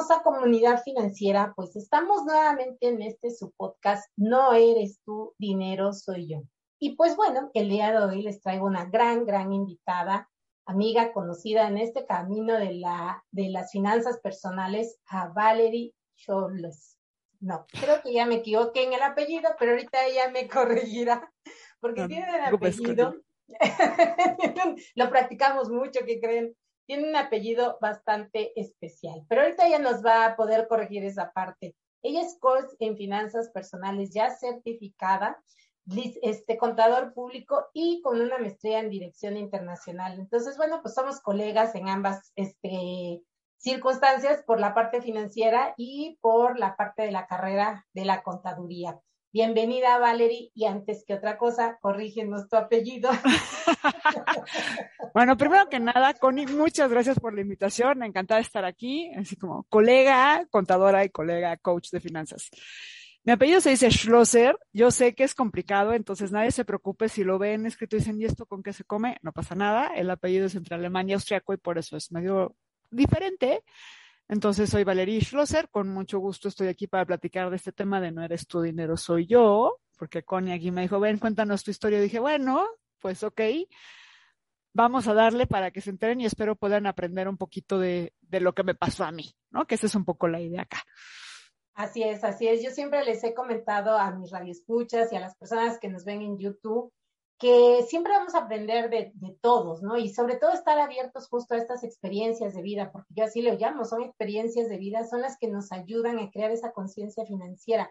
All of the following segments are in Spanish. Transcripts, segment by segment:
hermosa comunidad financiera, pues estamos nuevamente en este su podcast, No eres tú, dinero soy yo. Y pues bueno, el día de hoy les traigo una gran, gran invitada, amiga conocida en este camino de, la, de las finanzas personales, a Valerie Scholes. No, creo que ya me equivoqué en el apellido, pero ahorita ella me corregirá, porque tiene el apellido. Lo practicamos mucho, ¿qué creen? Tiene un apellido bastante especial, pero ahorita ella nos va a poder corregir esa parte. Ella es coach en finanzas personales ya certificada, este contador público y con una maestría en dirección internacional. Entonces, bueno, pues somos colegas en ambas este, circunstancias por la parte financiera y por la parte de la carrera de la contaduría. Bienvenida, Valerie, y antes que otra cosa, corrígenos tu apellido. bueno, primero que nada, Connie, muchas gracias por la invitación, encantada de estar aquí, así como colega, contadora y colega, coach de finanzas. Mi apellido se dice Schlosser, yo sé que es complicado, entonces nadie se preocupe si lo ven escrito y dicen, ¿y esto con qué se come? No pasa nada, el apellido es entre alemán y austriaco y por eso es medio diferente, entonces, soy Valerie Schlosser, con mucho gusto estoy aquí para platicar de este tema de no eres tu dinero, soy yo, porque Connie aquí me dijo, ven, cuéntanos tu historia. dije, bueno, pues ok, vamos a darle para que se enteren y espero puedan aprender un poquito de, de lo que me pasó a mí, ¿no? Que esa es un poco la idea acá. Así es, así es. Yo siempre les he comentado a mis radioescuchas y a las personas que nos ven en YouTube que siempre vamos a aprender de, todos, ¿no? Y sobre todo estar abiertos justo a estas experiencias de vida, porque yo así lo llamo, son experiencias de vida, son las que nos ayudan a crear esa conciencia financiera,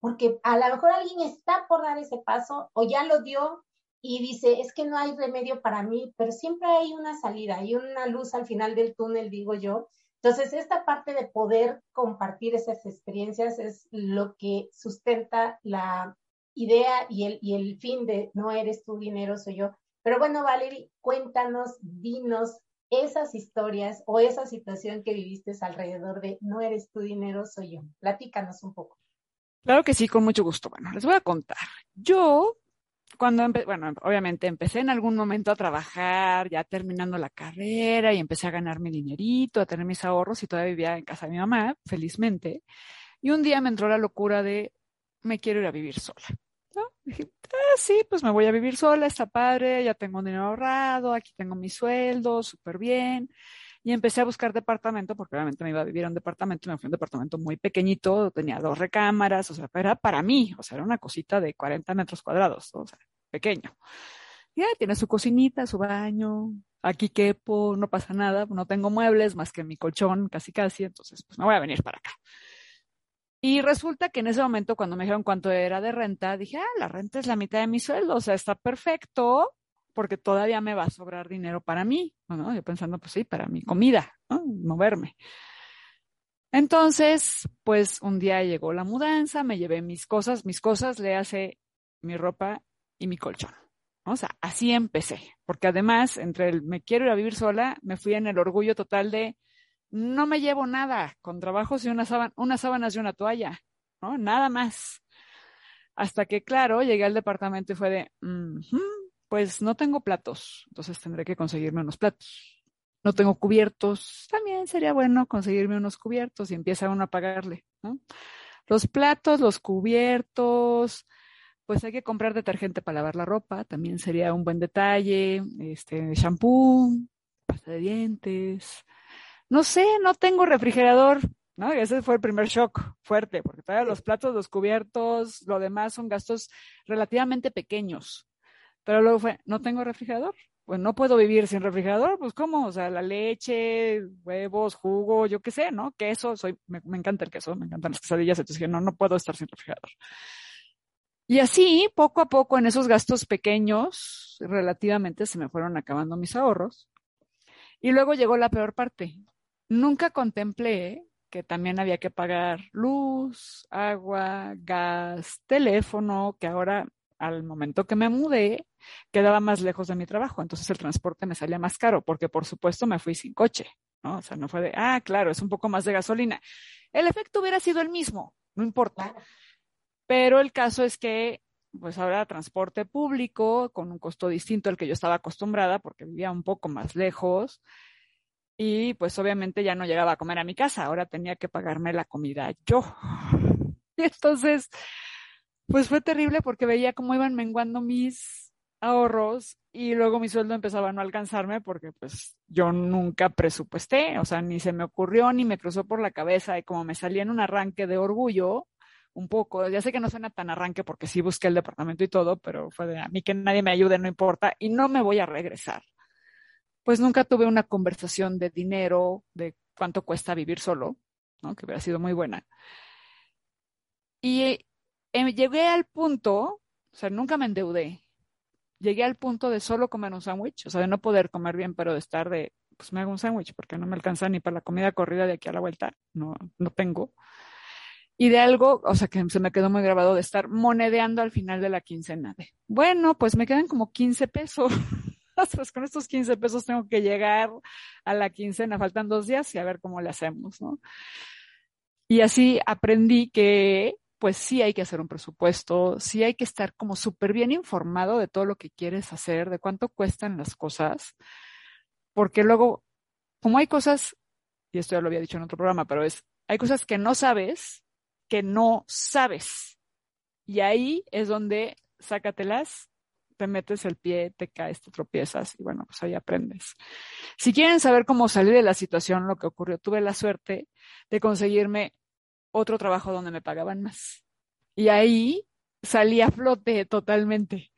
porque a lo mejor alguien está por dar ese paso o ya lo dio y dice, es que no hay remedio para mí, pero siempre hay una salida, hay una luz al final del túnel, digo yo. Entonces, esta parte de poder compartir esas experiencias es lo que sustenta la idea y el, y el fin de no eres tu dinero, soy yo. Pero bueno, Valerie, cuéntanos, dinos esas historias o esa situación que viviste alrededor de no eres tu dinero, soy yo. Platícanos un poco. Claro que sí, con mucho gusto. Bueno, les voy a contar. Yo, cuando, bueno, obviamente empecé en algún momento a trabajar, ya terminando la carrera y empecé a ganar mi dinerito, a tener mis ahorros y todavía vivía en casa de mi mamá, felizmente. Y un día me entró la locura de me quiero ir a vivir sola. Dije, ah, sí, pues me voy a vivir sola, está padre, ya tengo dinero ahorrado, aquí tengo mi sueldo, súper bien. Y empecé a buscar departamento, porque obviamente me iba a vivir a un departamento, me fui a un departamento muy pequeñito, tenía dos recámaras, o sea, era para mí, o sea, era una cosita de 40 metros cuadrados, o sea, pequeño. Ya tiene su cocinita, su baño, aquí quepo, no pasa nada, no tengo muebles más que mi colchón, casi casi, entonces pues me voy a venir para acá. Y resulta que en ese momento, cuando me dijeron cuánto era de renta, dije, ah, la renta es la mitad de mi sueldo, o sea, está perfecto, porque todavía me va a sobrar dinero para mí, ¿no? Yo pensando, pues sí, para mi comida, ¿no? moverme. Entonces, pues un día llegó la mudanza, me llevé mis cosas, mis cosas, le hace mi ropa y mi colchón. O sea, así empecé, porque además, entre el me quiero ir a vivir sola, me fui en el orgullo total de, no me llevo nada, con trabajos y unas sábanas y una toalla, ¿no? Nada más. Hasta que, claro, llegué al departamento y fue de, pues no tengo platos, entonces tendré que conseguirme unos platos. No tengo cubiertos, también sería bueno conseguirme unos cubiertos y empieza uno a pagarle. Los platos, los cubiertos, pues hay que comprar detergente para lavar la ropa, también sería un buen detalle, este, shampoo, pasta de dientes, no sé, no tengo refrigerador, ¿no? Ese fue el primer shock fuerte, porque todavía los platos, los cubiertos, lo demás son gastos relativamente pequeños. Pero luego fue, no tengo refrigerador. Pues no puedo vivir sin refrigerador, pues cómo, o sea, la leche, huevos, jugo, yo qué sé, ¿no? Queso, soy, me, encanta el queso, me encantan las quesadillas, entonces dije, no, no puedo estar sin refrigerador. Y así, poco a poco, en esos gastos pequeños, relativamente se me fueron acabando mis ahorros. Y luego llegó la peor parte, Nunca contemplé que también había que pagar luz, agua, gas, teléfono, que ahora al momento que me mudé quedaba más lejos de mi trabajo, entonces el transporte me salía más caro porque por supuesto me fui sin coche, ¿no? O sea, no fue de, ah, claro, es un poco más de gasolina. El efecto hubiera sido el mismo, no importa. Pero el caso es que pues ahora transporte público con un costo distinto al que yo estaba acostumbrada porque vivía un poco más lejos y pues obviamente ya no llegaba a comer a mi casa, ahora tenía que pagarme la comida yo. Y entonces, pues fue terrible porque veía cómo iban menguando mis ahorros y luego mi sueldo empezaba a no alcanzarme porque pues yo nunca presupuesté, o sea, ni se me ocurrió ni me cruzó por la cabeza y como me salía en un arranque de orgullo, un poco, ya sé que no suena tan arranque porque sí busqué el departamento y todo, pero fue de a mí que nadie me ayude, no importa, y no me voy a regresar pues nunca tuve una conversación de dinero, de cuánto cuesta vivir solo, ¿no? que hubiera sido muy buena. Y eh, llegué al punto, o sea, nunca me endeudé, llegué al punto de solo comer un sándwich, o sea, de no poder comer bien, pero de estar de, pues me hago un sándwich porque no me alcanza ni para la comida corrida de aquí a la vuelta, no, no tengo. Y de algo, o sea, que se me quedó muy grabado de estar monedeando al final de la quincena. De, bueno, pues me quedan como 15 pesos. pues con estos 15 pesos tengo que llegar a la quincena, faltan dos días y a ver cómo le hacemos, ¿no? Y así aprendí que pues sí hay que hacer un presupuesto, sí hay que estar como súper bien informado de todo lo que quieres hacer, de cuánto cuestan las cosas, porque luego, como hay cosas, y esto ya lo había dicho en otro programa, pero es, hay cosas que no sabes, que no sabes. Y ahí es donde sácatelas te metes el pie, te caes, te tropiezas y bueno, pues ahí aprendes. Si quieren saber cómo salir de la situación, lo que ocurrió, tuve la suerte de conseguirme otro trabajo donde me pagaban más. Y ahí salí a flote totalmente.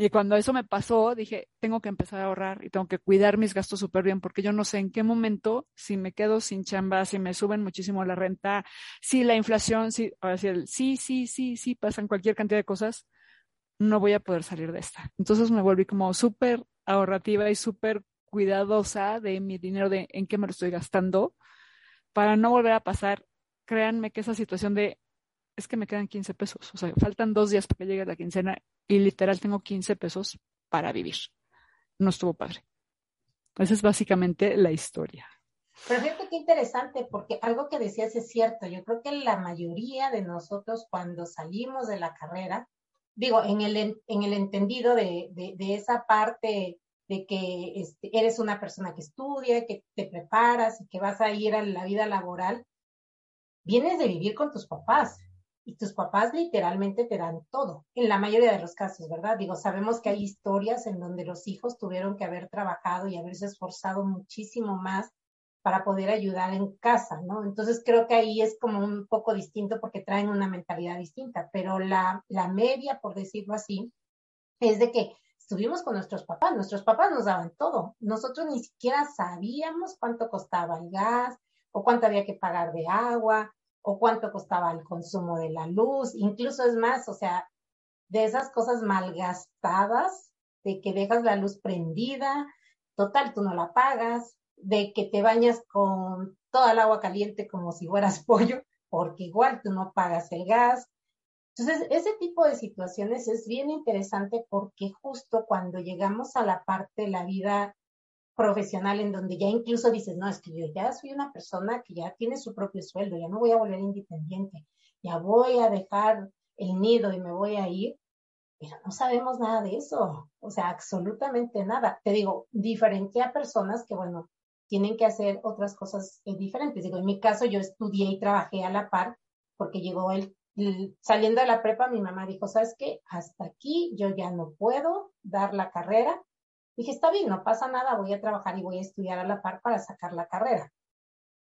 Y cuando eso me pasó, dije, tengo que empezar a ahorrar y tengo que cuidar mis gastos súper bien, porque yo no sé en qué momento, si me quedo sin chamba, si me suben muchísimo la renta, si la inflación, si, ahora sí, sí, sí, sí, pasan cualquier cantidad de cosas, no voy a poder salir de esta. Entonces me volví como súper ahorrativa y súper cuidadosa de mi dinero, de en qué me lo estoy gastando, para no volver a pasar. Créanme que esa situación de, es que me quedan 15 pesos, o sea, faltan dos días para que llegue la quincena y literal tengo 15 pesos para vivir. No estuvo padre. Esa es básicamente la historia. Pero fíjate qué interesante, porque algo que decías es cierto. Yo creo que la mayoría de nosotros cuando salimos de la carrera, digo, en el, en el entendido de, de, esa parte de que este, eres una persona que estudia, que te preparas y que vas a ir a la vida laboral, vienes de vivir con tus papás y tus papás literalmente te dan todo, en la mayoría de los casos, ¿verdad? Digo, sabemos que hay historias en donde los hijos tuvieron que haber trabajado y haberse esforzado muchísimo más para poder ayudar en casa, ¿no? Entonces creo que ahí es como un poco distinto porque traen una mentalidad distinta, pero la, la media, por decirlo así, es de que estuvimos con nuestros papás, nuestros papás nos daban todo, nosotros ni siquiera sabíamos cuánto costaba el gas o cuánto había que pagar de agua o cuánto costaba el consumo de la luz, incluso es más, o sea, de esas cosas malgastadas, de que dejas la luz prendida, total, tú no la pagas, de que te bañas con toda el agua caliente como si fueras pollo, porque igual tú no pagas el gas. Entonces, ese tipo de situaciones es bien interesante porque justo cuando llegamos a la parte de la vida profesional en donde ya incluso dices, no, es que yo ya soy una persona que ya tiene su propio sueldo, ya no voy a volver independiente, ya voy a dejar el nido y me voy a ir, pero no sabemos nada de eso, o sea, absolutamente nada. Te digo, diferente a personas que, bueno, tienen que hacer otras cosas eh, diferentes. Digo, en mi caso yo estudié y trabajé a la par porque llegó el, saliendo de la prepa, mi mamá dijo, ¿sabes qué? Hasta aquí yo ya no puedo dar la carrera. Dije, está bien, no pasa nada, voy a trabajar y voy a estudiar a la par para sacar la carrera.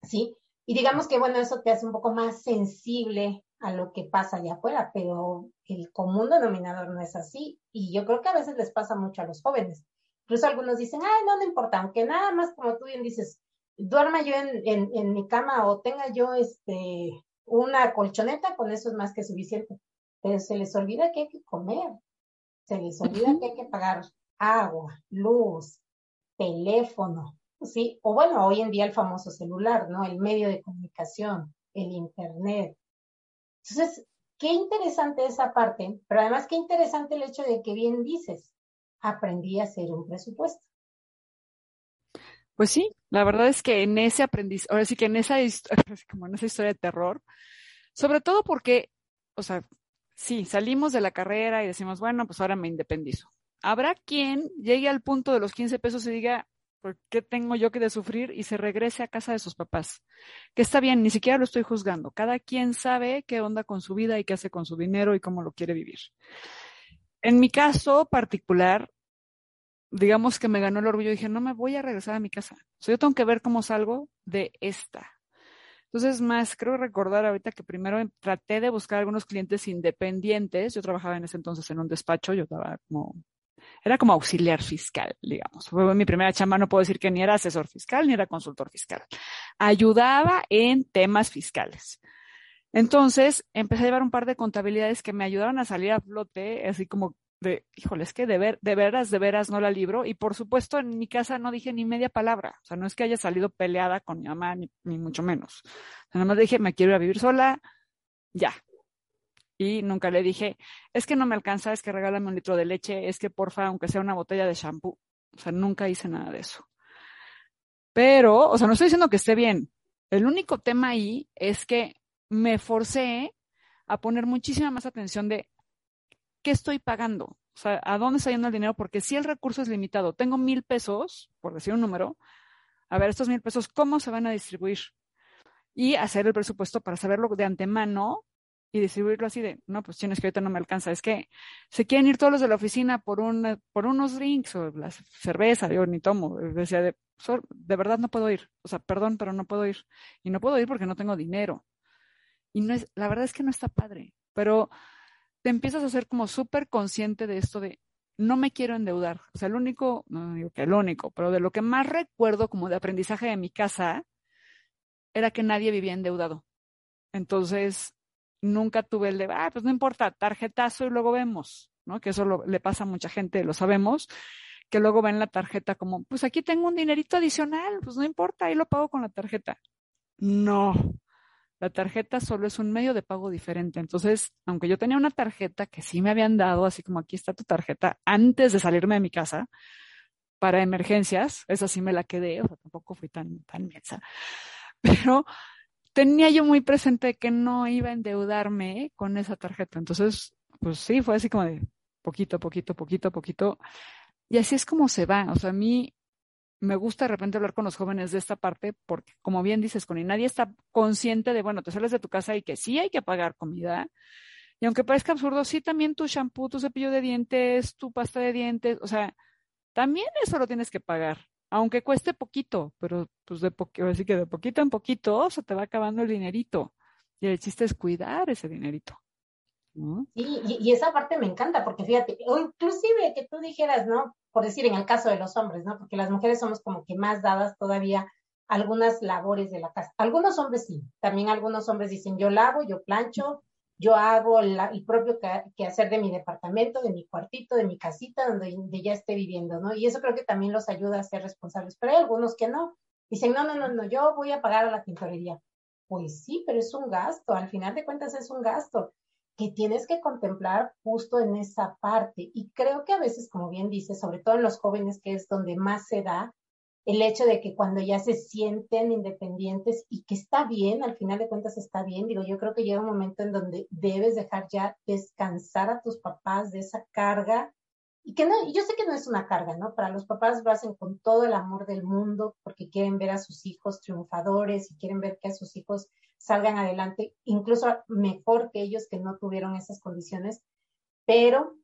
¿Sí? Y digamos que, bueno, eso te hace un poco más sensible a lo que pasa allá afuera, pero el común denominador no es así. Y yo creo que a veces les pasa mucho a los jóvenes. Incluso algunos dicen, ay, no, no importa, aunque nada más, como tú bien dices, duerma yo en, en, mi cama o tenga yo este, una colchoneta, con eso es más que suficiente. Pero se les olvida que hay que comer, se les olvida que hay que pagar agua, luz, teléfono, ¿sí? O bueno, hoy en día el famoso celular, ¿no? El medio de comunicación, el internet. Entonces, qué interesante esa parte, pero además qué interesante el hecho de que bien dices, aprendí a hacer un presupuesto. Pues sí, la verdad es que en ese aprendizaje, ahora sí que en esa, historia de terror, sobre todo porque, o sea, sí, salimos de la carrera y decimos, bueno, pues ahora me independizo. Habrá quien llegue al punto de los 15 pesos y diga, ¿Por qué tengo yo que sufrir y se regrese a casa de sus papás? Que está bien, ni siquiera lo estoy juzgando. Cada quien sabe qué onda con su vida y qué hace con su dinero y cómo lo quiere vivir. En mi caso particular, digamos que me ganó el orgullo dije, no me voy a regresar a mi casa. O sea, yo tengo que ver cómo salgo de esta. Entonces, más creo recordar ahorita que primero traté de buscar algunos clientes independientes. Yo trabajaba en ese entonces en un despacho, yo estaba como era como auxiliar fiscal, digamos. Fue mi primera chamba, no puedo decir que ni era asesor fiscal ni era consultor fiscal. Ayudaba en temas fiscales. Entonces, empecé a llevar un par de contabilidades que me ayudaron a salir a flote, así como de, híjole, es que de, ver, de veras, de veras no la libro. Y por supuesto, en mi casa no dije ni media palabra. O sea, no es que haya salido peleada con mi mamá, ni, mucho menos. nada más dije, me quiero ir a vivir sola, ya, y nunca le dije, es que no me alcanza, es que regálame un litro de leche, es que porfa, aunque sea una botella de shampoo. O sea, nunca hice nada de eso. Pero, o sea, no estoy diciendo que esté bien. El único tema ahí es que me forcé a poner muchísima más atención de qué estoy pagando. O sea, ¿a dónde está yendo el dinero? Porque si el recurso es limitado, tengo mil pesos, por decir un número, a ver, estos mil pesos, ¿cómo se van a distribuir? Y hacer el presupuesto para saberlo de antemano y distribuirlo así de, no, pues tienes que ahorita no me alcanza. Es que se quieren ir todos los de la oficina por, un, por unos drinks o la cerveza, yo ni tomo. Decía, de, de verdad no puedo ir. O sea, perdón, pero no puedo ir. Y no puedo ir porque no tengo dinero. Y no es, la verdad es que no está padre, pero te empiezas a ser como súper consciente de esto de, no me quiero endeudar. O sea, el único, no digo que el único, pero de lo que más recuerdo como de aprendizaje de mi casa era que nadie vivía endeudado. Entonces, nunca tuve el de, ah, pues no importa, tarjetazo y luego vemos, ¿no? Que eso le pasa a mucha gente, lo sabemos, que luego ven la tarjeta como, pues aquí tengo un dinerito adicional, pues no importa, ahí lo pago con la tarjeta. No, la tarjeta solo es un medio de pago diferente. Entonces, aunque yo tenía una tarjeta que sí me habían dado, así como aquí está tu tarjeta, antes de salirme de mi casa, para emergencias, esa sí me la quedé, o sea, tampoco fui tan, tan. Pero tenía yo muy presente que no iba a endeudarme con esa tarjeta. Entonces, pues sí, fue así como de poquito, poquito, poquito, poquito. Y así es como se va. O sea, a mí me gusta de repente hablar con los jóvenes de esta parte porque, como bien dices, Connie, nadie está consciente de, bueno, te sales de tu casa y que sí hay que pagar comida. Y aunque parezca absurdo, sí también tu shampoo, tu cepillo de dientes, tu pasta de dientes, o sea, también eso lo tienes que pagar aunque cueste poquito, pero pues de poquito, así que de poquito en poquito se te va acabando el dinerito. Y el chiste es cuidar ese dinerito. Sí, y, esa parte me encanta, porque fíjate, o inclusive que tú dijeras, ¿no? Por decir, en el caso de los hombres, ¿no? Porque las mujeres somos como que más dadas todavía algunas labores de la casa. Algunos hombres sí, también algunos hombres dicen, yo lavo, yo plancho, yo hago el propio quehacer de mi departamento, de mi cuartito, de mi casita, donde, ya esté viviendo, ¿no? Y eso creo que también los ayuda a ser responsables. Pero hay algunos que no. Dicen, no, no, no, no, yo voy a pagar a la tintorería. Pues sí, pero es un gasto. Al final de cuentas es un gasto que tienes que contemplar justo en esa parte. Y creo que a veces, como bien dices, sobre todo en los jóvenes, que es donde más se da, el hecho de que cuando ya se sienten independientes y que está bien, al final de cuentas está bien, digo, yo creo que llega un momento en donde debes dejar ya descansar a tus papás de esa carga y que no, yo sé que no es una carga, ¿no? Para los papás lo hacen con todo el amor del mundo porque quieren ver a sus hijos triunfadores y quieren ver que a sus hijos salgan adelante, incluso mejor que ellos que no tuvieron esas condiciones, pero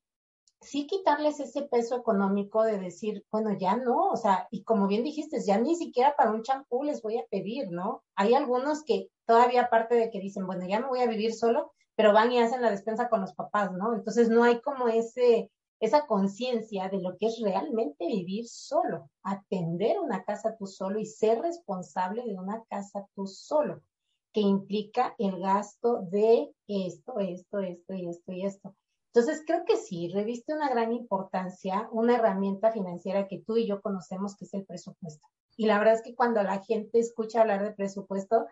sí quitarles ese peso económico de decir, bueno, ya no, o sea, y como bien dijiste, ya ni siquiera para un champú les voy a pedir, ¿no? Hay algunos que todavía aparte de que dicen, bueno, ya me voy a vivir solo, pero van y hacen la despensa con los papás, ¿no? Entonces no hay como ese, esa conciencia de lo que es realmente vivir solo, atender una casa tú solo y ser responsable de una casa tú solo, que implica el gasto de esto, esto, esto y esto y esto. Entonces, creo que sí, reviste una gran importancia, una herramienta financiera que tú y yo conocemos, que es el presupuesto. Y la verdad es que cuando la gente escucha hablar de presupuesto,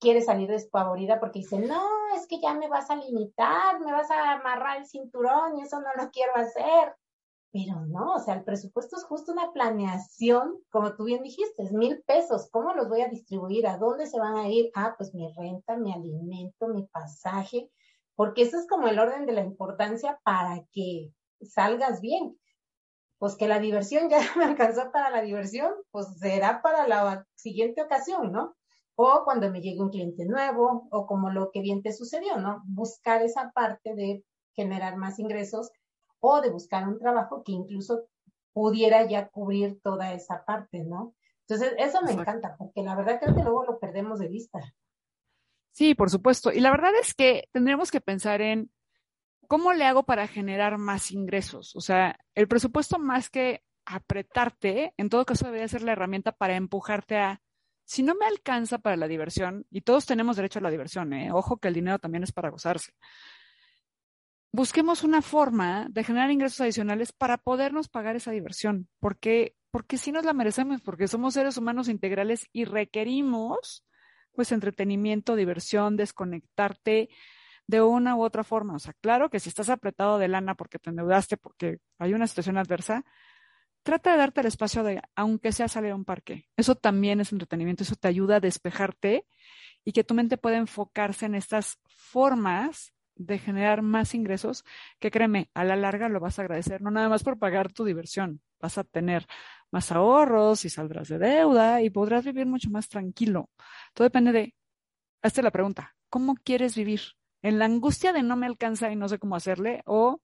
quiere salir despavorida porque dice, no, es que ya me vas a limitar, me vas a amarrar el cinturón y eso no lo quiero hacer. Pero no, o sea, el presupuesto es justo una planeación, como tú bien dijiste, es mil pesos. ¿Cómo los voy a distribuir? ¿A dónde se van a ir? Ah, pues mi renta, mi alimento, mi pasaje, porque eso es como el orden de la importancia para que salgas bien. pues que la diversión ya me alcanzó para la diversión, pues será para la siguiente ocasión, ¿no? O cuando me llegue un cliente nuevo, o como lo que bien te sucedió, ¿no? Buscar esa parte de generar más ingresos o de buscar un trabajo que incluso pudiera ya cubrir toda esa parte, ¿no? Entonces, eso me encanta, porque la verdad creo que luego lo perdemos de vista. Sí, por supuesto. Y la verdad es que tendremos que pensar en cómo le hago para generar más ingresos. O sea, el presupuesto más que apretarte, en todo caso debería ser la herramienta para empujarte a, si no me alcanza para la diversión, y todos tenemos derecho a la diversión, ¿eh? ojo que el dinero también es para gozarse. Busquemos una forma de generar ingresos adicionales para podernos pagar esa diversión, porque porque sí nos la merecemos, porque somos seres humanos integrales y requerimos pues entretenimiento, diversión, desconectarte de una u otra forma. O sea, claro que si estás apretado de lana porque te endeudaste, porque hay una situación adversa, trata de darte el espacio de, aunque sea salir a un parque. Eso también es entretenimiento, eso te ayuda a despejarte y que tu mente pueda enfocarse en estas formas de generar más ingresos, que créeme, a la larga lo vas a agradecer, no nada más por pagar tu diversión, vas a tener más ahorros y saldrás de deuda y podrás vivir mucho más tranquilo. Todo depende de, hazte la pregunta, ¿cómo quieres vivir? ¿En la angustia de no me alcanza y no sé cómo hacerle? ¿O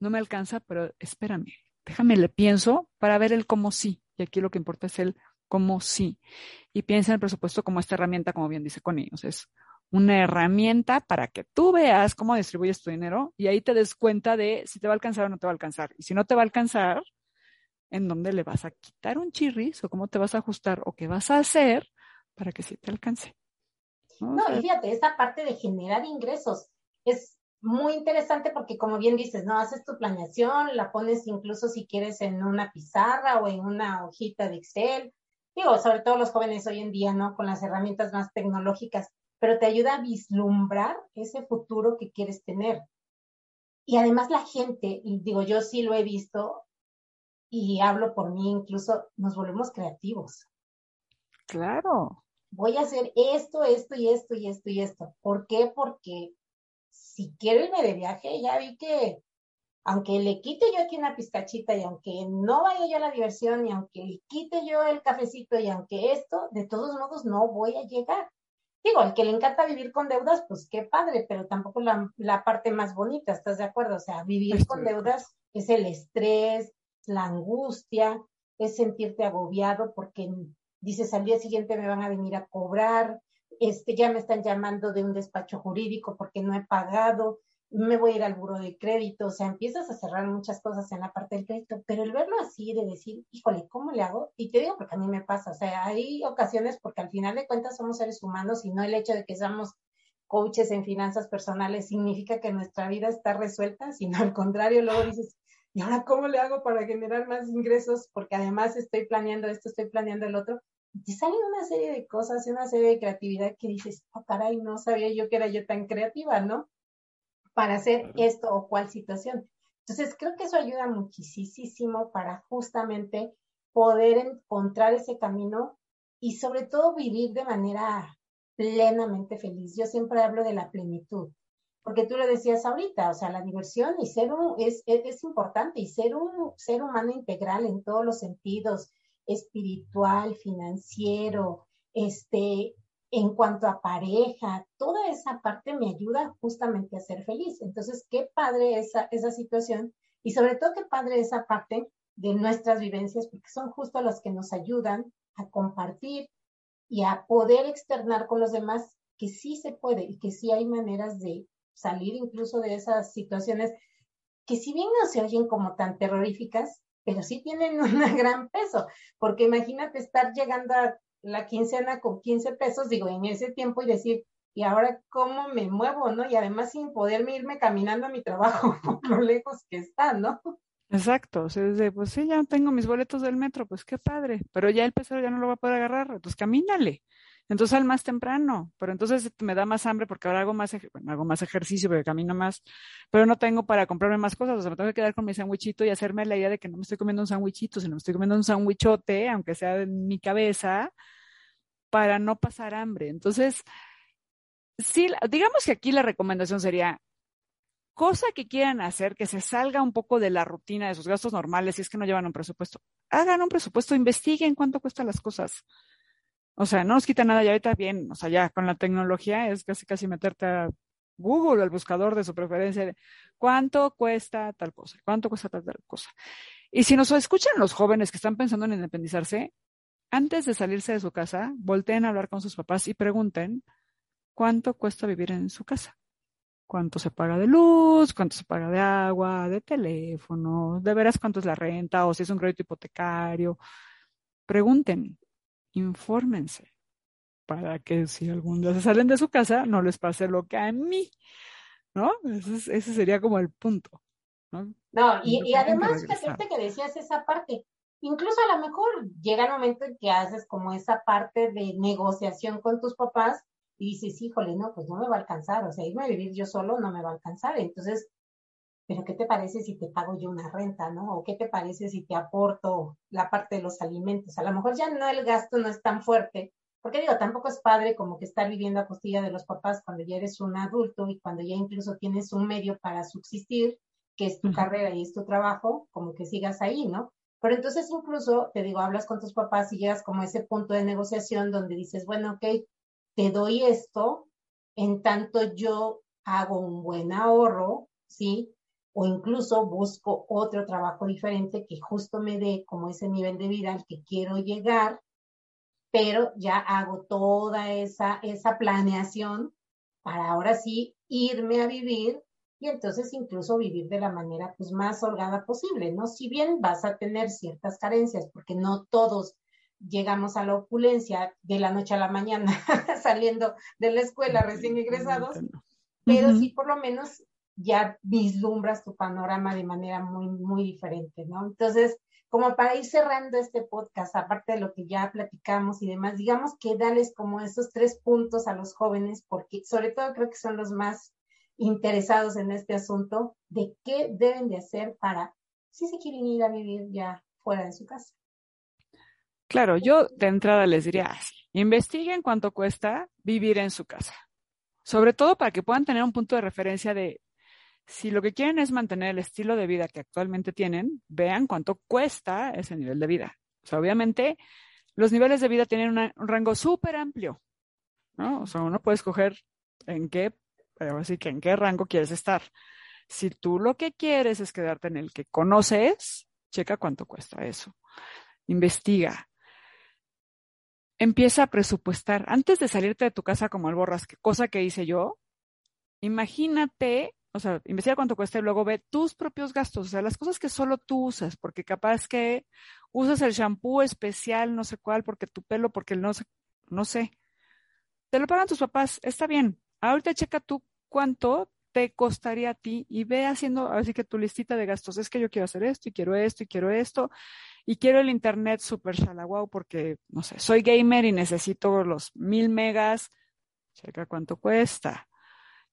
no me alcanza, pero espérame, déjame le pienso para ver el cómo sí? Y aquí lo que importa es el cómo sí. Y piensa en el presupuesto como esta herramienta, como bien dice Connie. O sea, es una herramienta para que tú veas cómo distribuyes tu dinero y ahí te des cuenta de si te va a alcanzar o no te va a alcanzar. Y si no te va a alcanzar, en dónde le vas a quitar un chirris o cómo te vas a ajustar o qué vas a hacer para que sí te alcance. No, y fíjate, esa parte de generar ingresos es muy interesante porque como bien dices, no haces tu planeación, la pones incluso si quieres en una pizarra o en una hojita de Excel. Digo, sobre todo los jóvenes hoy en día, ¿no? Con las herramientas más tecnológicas, pero te ayuda a vislumbrar ese futuro que quieres tener. Y además la gente, y digo, yo sí lo he visto, y hablo por mí, incluso nos volvemos creativos. Claro. Voy a hacer esto, esto y esto y esto y esto. ¿Por qué? Porque si quiero irme de viaje, ya vi que aunque le quite yo aquí una pistachita y aunque no vaya yo a la diversión y aunque le quite yo el cafecito y aunque esto, de todos modos no voy a llegar. Digo, al que le encanta vivir con deudas, pues qué padre, pero tampoco la, la parte más bonita, ¿estás de acuerdo? O sea, vivir con deudas es el estrés, la angustia, es sentirte agobiado porque dices al día siguiente me van a venir a cobrar, este, ya me están llamando de un despacho jurídico porque no he pagado, me voy a ir al buro de crédito, o sea, empiezas a cerrar muchas cosas en la parte del crédito, pero el verlo así, de decir, híjole, ¿cómo le hago? Y te digo porque a mí me pasa, o sea, hay ocasiones porque al final de cuentas somos seres humanos y no el hecho de que seamos coaches en finanzas personales significa que nuestra vida está resuelta, sino al contrario, luego dices, ¿y ahora cómo le hago para generar más ingresos? Porque además estoy planeando esto, estoy planeando el otro. Te salen una serie de cosas, una serie de creatividad que dices, oh caray, no sabía yo que era yo tan creativa, ¿no? Para hacer esto o cual situación. Entonces, creo que eso ayuda muchísimo para justamente poder encontrar ese camino y sobre todo vivir de manera plenamente feliz. Yo siempre hablo de la plenitud porque tú lo decías ahorita, o sea, la diversión y ser un, es, es, importante y ser un ser humano integral en todos los sentidos, espiritual, financiero, este, en cuanto a pareja, toda esa parte me ayuda justamente a ser feliz. Entonces, qué padre esa, esa situación y sobre todo qué padre esa parte de nuestras vivencias, porque son justo las que nos ayudan a compartir y a poder externar con los demás que sí se puede y que sí hay maneras de salir incluso de esas situaciones que si bien no se oyen como tan terroríficas, pero sí tienen un gran peso, porque imagínate estar llegando a la quincena con 15 pesos, digo, en ese tiempo y decir, ¿y ahora cómo me muevo, no? Y además sin poderme irme caminando a mi trabajo, por lo lejos que está, ¿no? Exacto, o sea, desde, pues sí, ya tengo mis boletos del metro, pues qué padre, pero ya el peso ya no lo va a poder agarrar, entonces camínale. Entonces al más temprano, pero entonces me da más hambre porque ahora hago más, bueno, hago más ejercicio porque camino más, pero no tengo para comprarme más cosas, o sea, me tengo que quedar con mi sandwichito y hacerme la idea de que no me estoy comiendo un sandwichito, sino me estoy comiendo un sandwichote, aunque sea en mi cabeza, para no pasar hambre. Entonces, sí, digamos que aquí la recomendación sería, cosa que quieran hacer que se salga un poco de la rutina de sus gastos normales, si es que no llevan un presupuesto, hagan un presupuesto, investiguen cuánto cuestan las cosas. O sea, no nos quita nada, ya ahorita bien, o sea, ya con la tecnología es casi casi meterte a Google, al buscador de su preferencia, de cuánto cuesta tal cosa, cuánto cuesta tal, tal cosa. Y si nos escuchan los jóvenes que están pensando en independizarse, antes de salirse de su casa, volteen a hablar con sus papás y pregunten cuánto cuesta vivir en su casa. Cuánto se paga de luz, cuánto se paga de agua, de teléfono, de veras cuánto es la renta o si es un crédito hipotecario. Pregunten, infórmense para que si algún día se salen de su casa no les pase lo que a mí, ¿no? Ese, sería como el punto, ¿no? No, y, y además, fíjate que decías esa parte, incluso a lo mejor llega el momento en que haces como esa parte de negociación con tus papás y dices, híjole, no, pues no me va a alcanzar, o sea, irme a vivir yo solo no me va a alcanzar, entonces, pero ¿qué te parece si te pago yo una renta, no? O ¿qué te parece si te aporto la parte de los alimentos? A lo mejor ya no el gasto no es tan fuerte, porque digo, tampoco es padre como que estar viviendo a costilla de los papás cuando ya eres un adulto y cuando ya incluso tienes un medio para subsistir, que es tu carrera y es tu trabajo, como que sigas ahí, ¿no? Pero entonces incluso, te digo, hablas con tus papás y llegas como a ese punto de negociación donde dices, bueno, ok, te doy esto, en tanto yo hago un buen ahorro, ¿sí? O incluso busco otro trabajo diferente que justo me dé como ese nivel de vida al que quiero llegar, pero ya hago toda esa, esa planeación para ahora sí irme a vivir y entonces incluso vivir de la manera pues más holgada posible, ¿no? Si bien vas a tener ciertas carencias, porque no todos llegamos a la opulencia de la noche a la mañana saliendo de la escuela recién egresados, pero sí por lo menos ya vislumbras tu panorama de manera muy, muy diferente, ¿no? Entonces, como para ir cerrando este podcast, aparte de lo que ya platicamos y demás, digamos que dales como esos tres puntos a los jóvenes, porque sobre todo creo que son los más interesados en este asunto de qué deben de hacer para, si se quieren ir a vivir ya fuera de su casa. Claro, yo de entrada les diría así, investiguen cuánto cuesta vivir en su casa, sobre todo para que puedan tener un punto de referencia de si lo que quieren es mantener el estilo de vida que actualmente tienen, vean cuánto cuesta ese nivel de vida. O sea, obviamente los niveles de vida tienen un rango súper amplio, ¿no? O sea, uno puede escoger en qué así que en qué rango quieres estar. Si tú lo que quieres es quedarte en el que conoces, checa cuánto cuesta eso. Investiga. Empieza a presupuestar. Antes de salirte de tu casa como el borrasque, cosa que hice yo, imagínate, o sea, investiga cuánto cuesta y luego ve tus propios gastos, o sea, las cosas que solo tú usas, porque capaz que usas el shampoo especial, no sé cuál, porque tu pelo, porque no sé, no sé. Te lo pagan tus papás, está bien. Ahorita checa tú cuánto te costaría a ti y ve haciendo así que tu listita de gastos. Es que yo quiero hacer esto y quiero esto y quiero esto y quiero el internet super shalawau porque, no sé, soy gamer y necesito los mil megas. Checa cuánto cuesta.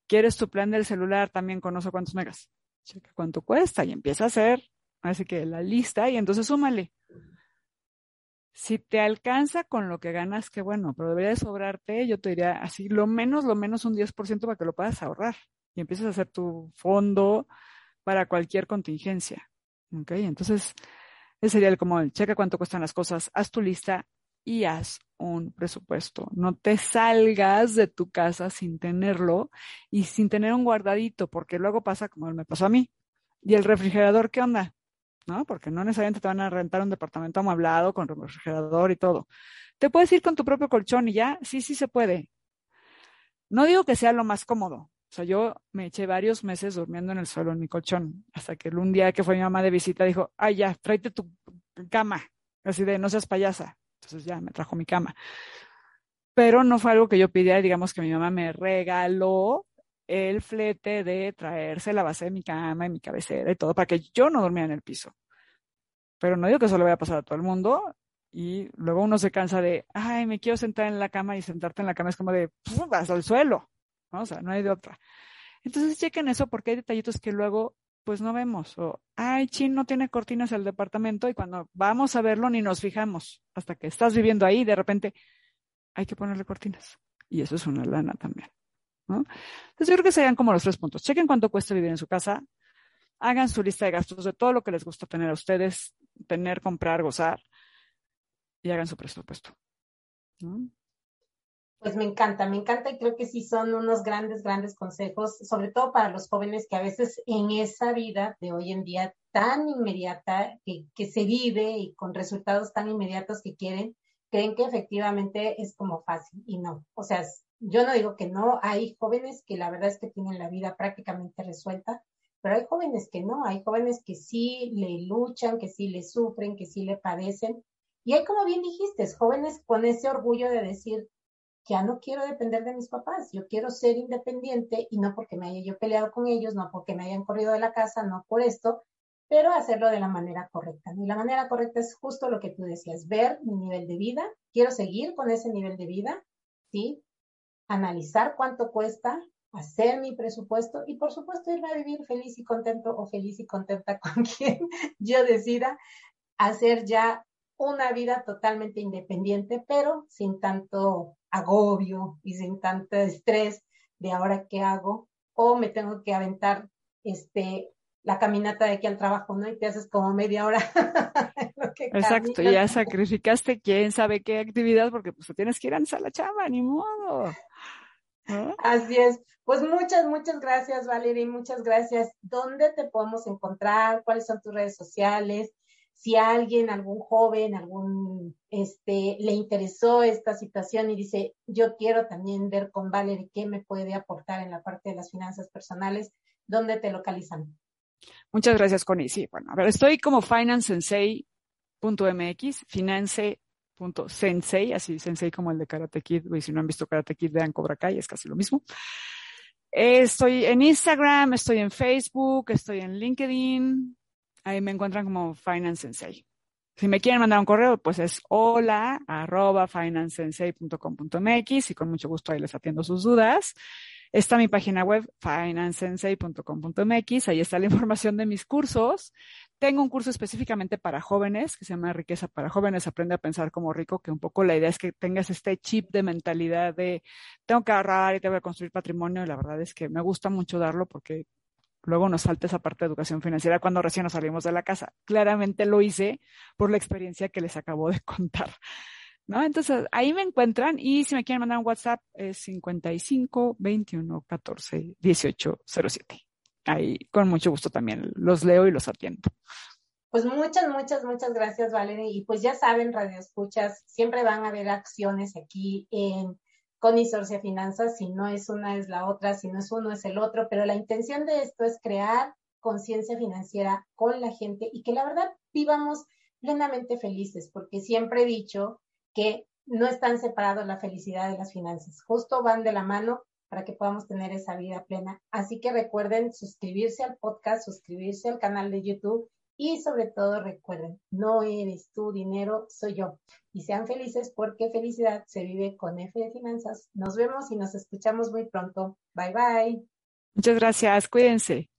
¿Quieres tu plan del celular también con no cuántos megas? Checa cuánto cuesta y empieza a hacer así que la lista y entonces súmale. Si te alcanza con lo que ganas, qué bueno, pero debería de sobrarte, yo te diría así, lo menos, lo menos un 10% para que lo puedas ahorrar y empieces a hacer tu fondo para cualquier contingencia. ¿Ok? Entonces, ese sería el como el checa cuánto cuestan las cosas, haz tu lista y haz un presupuesto. No te salgas de tu casa sin tenerlo y sin tener un guardadito, porque luego pasa como me pasó a mí. ¿Y el refrigerador qué onda? ¿no? Porque no necesariamente te van a rentar un departamento amueblado con refrigerador y todo. Te puedes ir con tu propio colchón y ya, sí, sí se puede. No digo que sea lo más cómodo. O sea, yo me eché varios meses durmiendo en el suelo en mi colchón, hasta que un día que fue mi mamá de visita dijo, ay, ya, tráete tu cama, así de, no seas payasa. Entonces ya me trajo mi cama. Pero no fue algo que yo pidiera, digamos que mi mamá me regaló el flete de traerse la base de mi cama y mi cabecera y todo para que yo no dormiera en el piso. Pero no digo que eso le vaya a pasar a todo el mundo y luego uno se cansa de, ay, me quiero sentar en la cama y sentarte en la cama es como de, vas al suelo, ¿no? O sea, no hay de otra. Entonces chequen eso porque hay detallitos que luego pues no vemos. O, ay, chin, no tiene cortinas el departamento y cuando vamos a verlo ni nos fijamos. Hasta que estás viviendo ahí, de repente hay que ponerle cortinas. Y eso es una lana también. Entonces yo creo que serían como los tres puntos. Chequen cuánto cuesta vivir en su casa, hagan su lista de gastos de todo lo que les gusta tener a ustedes, tener, comprar, gozar, y hagan su presupuesto. Pues me encanta, me encanta y creo que sí son unos grandes, grandes consejos, sobre todo para los jóvenes que a veces en esa vida de hoy en día tan inmediata que, se vive y con resultados tan inmediatos que quieren, creen que efectivamente es como fácil y no. O sea, yo no digo que no, hay jóvenes que la verdad es que tienen la vida prácticamente resuelta, pero hay jóvenes que no, hay jóvenes que sí le luchan, que sí le sufren, que sí le padecen. Y hay, como bien dijiste, jóvenes con ese orgullo de decir, ya no quiero depender de mis papás, yo quiero ser independiente y no porque me haya yo peleado con ellos, no porque me hayan corrido de la casa, no por esto, pero hacerlo de la manera correcta. Y la manera correcta es justo lo que tú decías, ver mi nivel de vida, quiero seguir con ese nivel de vida, ¿sí? Analizar cuánto cuesta, hacer mi presupuesto y por supuesto irme a vivir feliz y contento o feliz y contenta con quien yo decida hacer ya una vida totalmente independiente, pero sin tanto agobio y sin tanto estrés de ahora qué hago o me tengo que aventar este la caminata de aquí al trabajo, ¿no? Y te haces como media hora. Exacto, ya sacrificaste quién sabe qué actividad porque pues tienes que ir a la chamba, ni modo. Así es. Pues muchas, muchas gracias, Valeria, muchas gracias. ¿Dónde te podemos encontrar? ¿Cuáles son tus redes sociales? Si alguien, algún joven, algún, este, le interesó esta situación y dice, yo quiero también ver con Valerie qué me puede aportar en la parte de las finanzas personales, ¿dónde te localizan? Muchas gracias, Connie. Sí, bueno, a ver, estoy como financesensei.mx, finance.sensei, así sensei como el de Karate Kid, y si no han visto Karate Kid, vean Cobra Kai, es casi lo mismo. Estoy en Instagram, estoy en Facebook, estoy en LinkedIn, Ahí me encuentran como Finance Sensei. Si me quieren mandar un correo, pues es hola arroba y con mucho gusto ahí les atiendo sus dudas. Está mi página web, financesensei.com.mx. Ahí está la información de mis cursos. Tengo un curso específicamente para jóvenes que se llama Riqueza para Jóvenes. Aprende a pensar como rico, que un poco la idea es que tengas este chip de mentalidad de tengo que ahorrar y tengo que construir patrimonio. Y la verdad es que me gusta mucho darlo porque Luego nos falta esa parte de educación financiera cuando recién nos salimos de la casa. Claramente lo hice por la experiencia que les acabo de contar. ¿No? Entonces, ahí me encuentran y si me quieren mandar un WhatsApp es 55 21 14 18 07. Ahí con mucho gusto también los leo y los atiendo. Pues muchas, muchas, muchas gracias, Valeria. Y pues ya saben, Radio Escuchas, siempre van a haber acciones aquí en con Isorcia Finanzas, si no es una es la otra, si no es uno es el otro, pero la intención de esto es crear conciencia financiera con la gente y que la verdad vivamos plenamente felices, porque siempre he dicho que no están separados la felicidad de las finanzas, justo van de la mano para que podamos tener esa vida plena. Así que recuerden suscribirse al podcast, suscribirse al canal de YouTube y sobre todo recuerden, no eres tu dinero, soy yo. Y sean felices porque felicidad se vive con F de finanzas. Nos vemos y nos escuchamos muy pronto. Bye bye. Muchas gracias, cuídense.